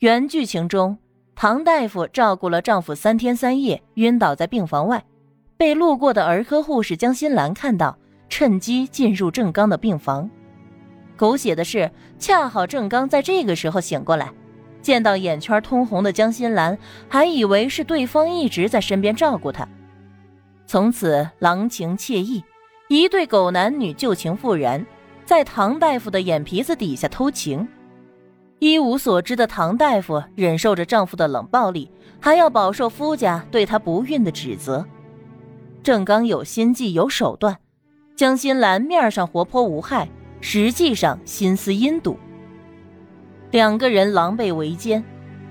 原剧情中，唐大夫照顾了丈夫三天三夜，晕倒在病房外，被路过的儿科护士江心兰看到，趁机进入郑刚的病房。狗血的是，恰好郑刚在这个时候醒过来，见到眼圈通红的江心兰，还以为是对方一直在身边照顾他。从此郎情妾意，一对狗男女旧情复燃，在唐大夫的眼皮子底下偷情。一无所知的唐大夫忍受着丈夫的冷暴力，还要饱受夫家对她不孕的指责。郑刚有心计有手段，江心兰面上活泼无害。实际上心思阴毒，两个人狼狈为奸，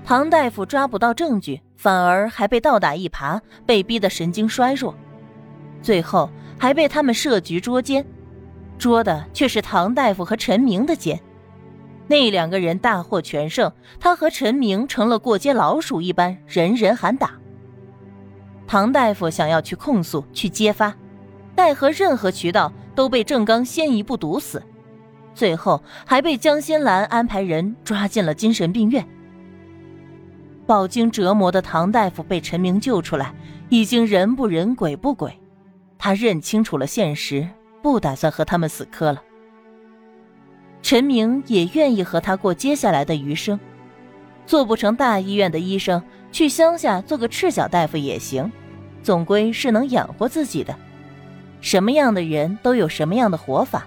唐大夫抓不到证据，反而还被倒打一耙，被逼得神经衰弱，最后还被他们设局捉奸，捉的却是唐大夫和陈明的奸。那两个人大获全胜，他和陈明成了过街老鼠一般，人人喊打。唐大夫想要去控诉、去揭发，奈何任何渠道都被郑刚先一步堵死。最后还被江心兰安排人抓进了精神病院。饱经折磨的唐大夫被陈明救出来，已经人不人鬼不鬼，他认清楚了现实，不打算和他们死磕了。陈明也愿意和他过接下来的余生，做不成大医院的医生，去乡下做个赤脚大夫也行，总归是能养活自己的。什么样的人都有什么样的活法。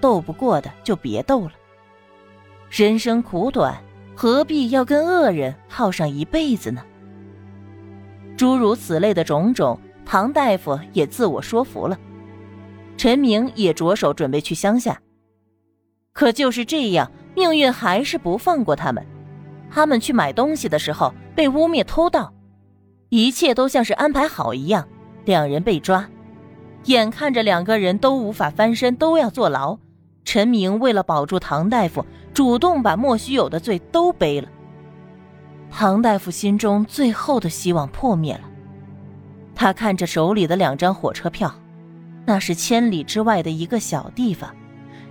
斗不过的就别斗了。人生苦短，何必要跟恶人耗上一辈子呢？诸如此类的种种，唐大夫也自我说服了。陈明也着手准备去乡下。可就是这样，命运还是不放过他们。他们去买东西的时候被污蔑偷盗，一切都像是安排好一样，两人被抓。眼看着两个人都无法翻身，都要坐牢。陈明为了保住唐大夫，主动把莫须有的罪都背了。唐大夫心中最后的希望破灭了。他看着手里的两张火车票，那是千里之外的一个小地方。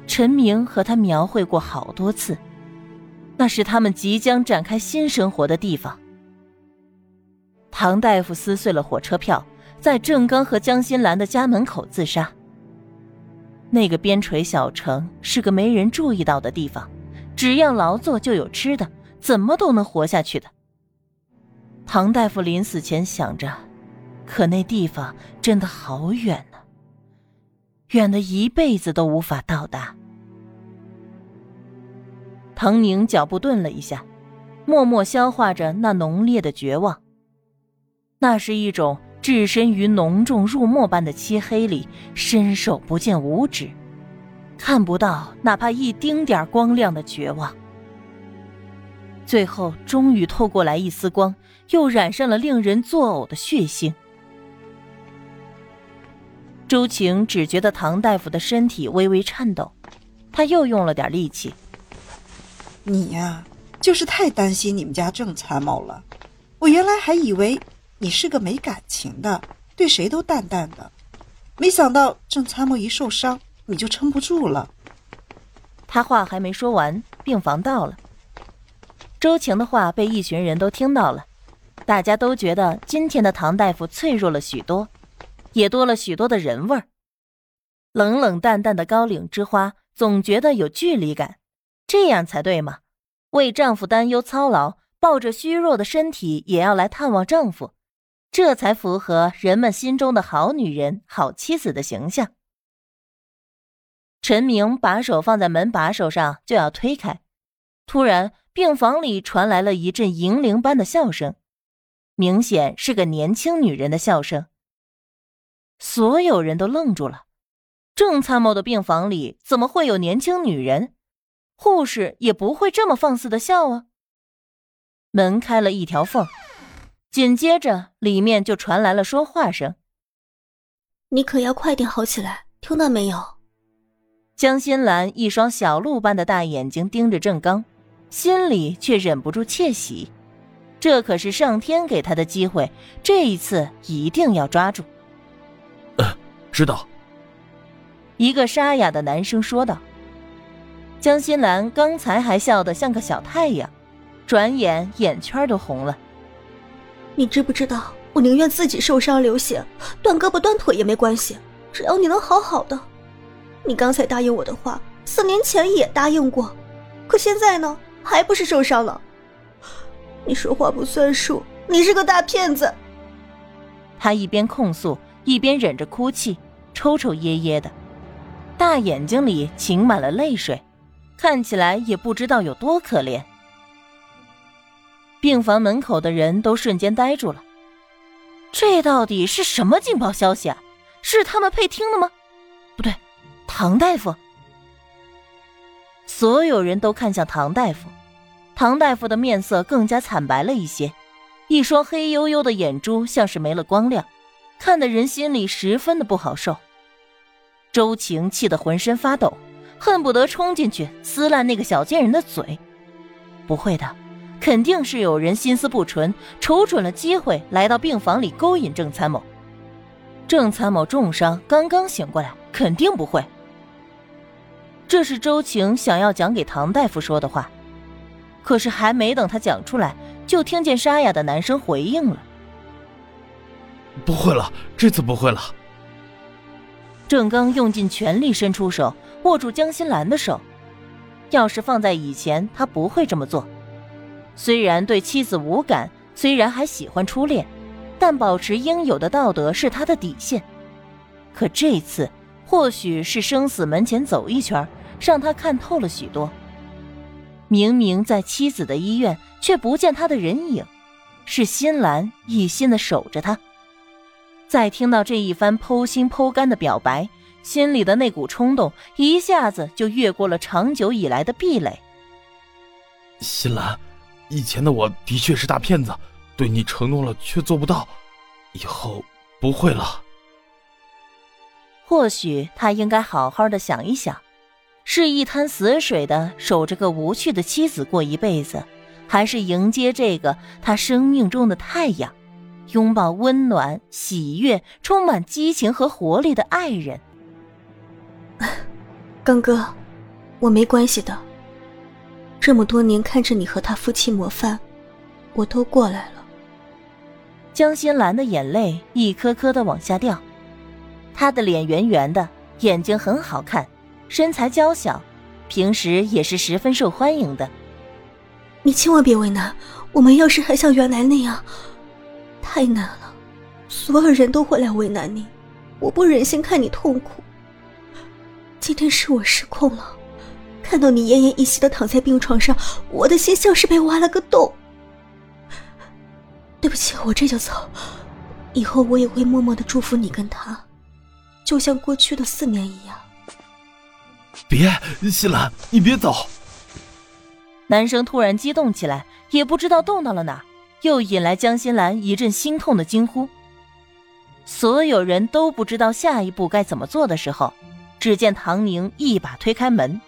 陈明和他描绘过好多次，那是他们即将展开新生活的地方。唐大夫撕碎了火车票，在郑刚和江心兰的家门口自杀。那个边陲小城是个没人注意到的地方，只要劳作就有吃的，怎么都能活下去的。唐大夫临死前想着，可那地方真的好远，远的一辈子都无法到达。唐宁脚步顿了一下，默默消化着那浓烈的绝望。那是一种。置身于浓重入墨般的漆黑里，伸手不见五指，看不到哪怕一丁点光亮的绝望。最后，终于透过来一丝光，又染上了令人作呕的血腥。周晴只觉得唐大夫的身体微微颤抖，他又用了点力气。你呀，就是太担心你们家郑参谋了。我原来还以为。你是个没感情的，对谁都淡淡的，没想到郑参谋一受伤，你就撑不住了。他话还没说完，病房到了。周晴的话被一群人都听到了，大家都觉得今天的唐大夫脆弱了许多，也多了许多的人味儿。冷冷淡淡的高岭之花，总觉得有距离感，这样才对嘛？为丈夫担忧操劳，抱着虚弱的身体也要来探望丈夫。这才符合人们心中的好女人、好妻子的形象。陈明把手放在门把手上，就要推开，突然，病房里传来了一阵银铃般的笑声，明显是个年轻女人的笑声。所有人都愣住了，郑参谋的病房里怎么会有年轻女人？护士也不会这么放肆的笑啊！门开了一条缝。紧接着，里面就传来了说话声：“你可要快点好起来，听到没有？”江心兰一双小鹿般的大眼睛盯着郑刚，心里却忍不住窃喜。这可是上天给他的机会，这一次一定要抓住。呃，知道。一个沙哑的男生说道。江心兰刚才还笑得像个小太阳。转眼眼圈都红了。你知不知道，我宁愿自己受伤流血，断胳膊断腿也没关系，只要你能好好的。你刚才答应我的话，四年前也答应过，可现在呢，还不是受伤了？你说话不算数，你是个大骗子。他一边控诉，一边忍着哭泣，抽抽噎噎的，大眼睛里噙满了泪水，看起来也不知道有多可怜。病房门口的人都瞬间呆住了，这到底是什么劲爆消息啊？是他们配听的吗？不对，唐大夫。所有人都看向唐大夫，唐大夫的面色更加惨白了一些，一双黑黝黝的眼珠像是没了光亮，看得人心里十分的不好受。周晴气得浑身发抖，恨不得冲进去撕烂那个小贱人的嘴。不会的。肯定是有人心思不纯，瞅准了机会来到病房里勾引郑参谋。郑参谋重伤，刚刚醒过来，肯定不会。这是周晴想要讲给唐大夫说的话，可是还没等他讲出来，就听见沙哑的男声回应了：“不会了，这次不会了。”郑刚用尽全力伸出手握住江心兰的手，要是放在以前，他不会这么做。虽然对妻子无感，虽然还喜欢初恋，但保持应有的道德是他的底线。可这次，或许是生死门前走一圈，让他看透了许多。明明在妻子的医院，却不见他的人影，是心兰一心的守着他。再听到这一番剖心剖肝的表白，心里的那股冲动一下子就越过了长久以来的壁垒。新兰。以前的我的确是大骗子，对你承诺了却做不到，以后不会了。或许他应该好好的想一想，是一滩死水的守着个无趣的妻子过一辈子，还是迎接这个他生命中的太阳，拥抱温暖、喜悦、充满激情和活力的爱人？刚哥，我没关系的。这么多年看着你和他夫妻模范，我都过来了。江心兰的眼泪一颗颗的往下掉，她的脸圆圆的，眼睛很好看，身材娇小，平时也是十分受欢迎的。你千万别为难，我们要是还像原来那样，太难了，所有人都会来为难你，我不忍心看你痛苦。今天是我失控了。看到你奄奄一息的躺在病床上，我的心像是被挖了个洞。对不起，我这就走。以后我也会默默的祝福你跟他，就像过去的四年一样。别，西兰，你别走！男生突然激动起来，也不知道动到了哪，又引来江心兰一阵心痛的惊呼。所有人都不知道下一步该怎么做的时候，只见唐宁一把推开门。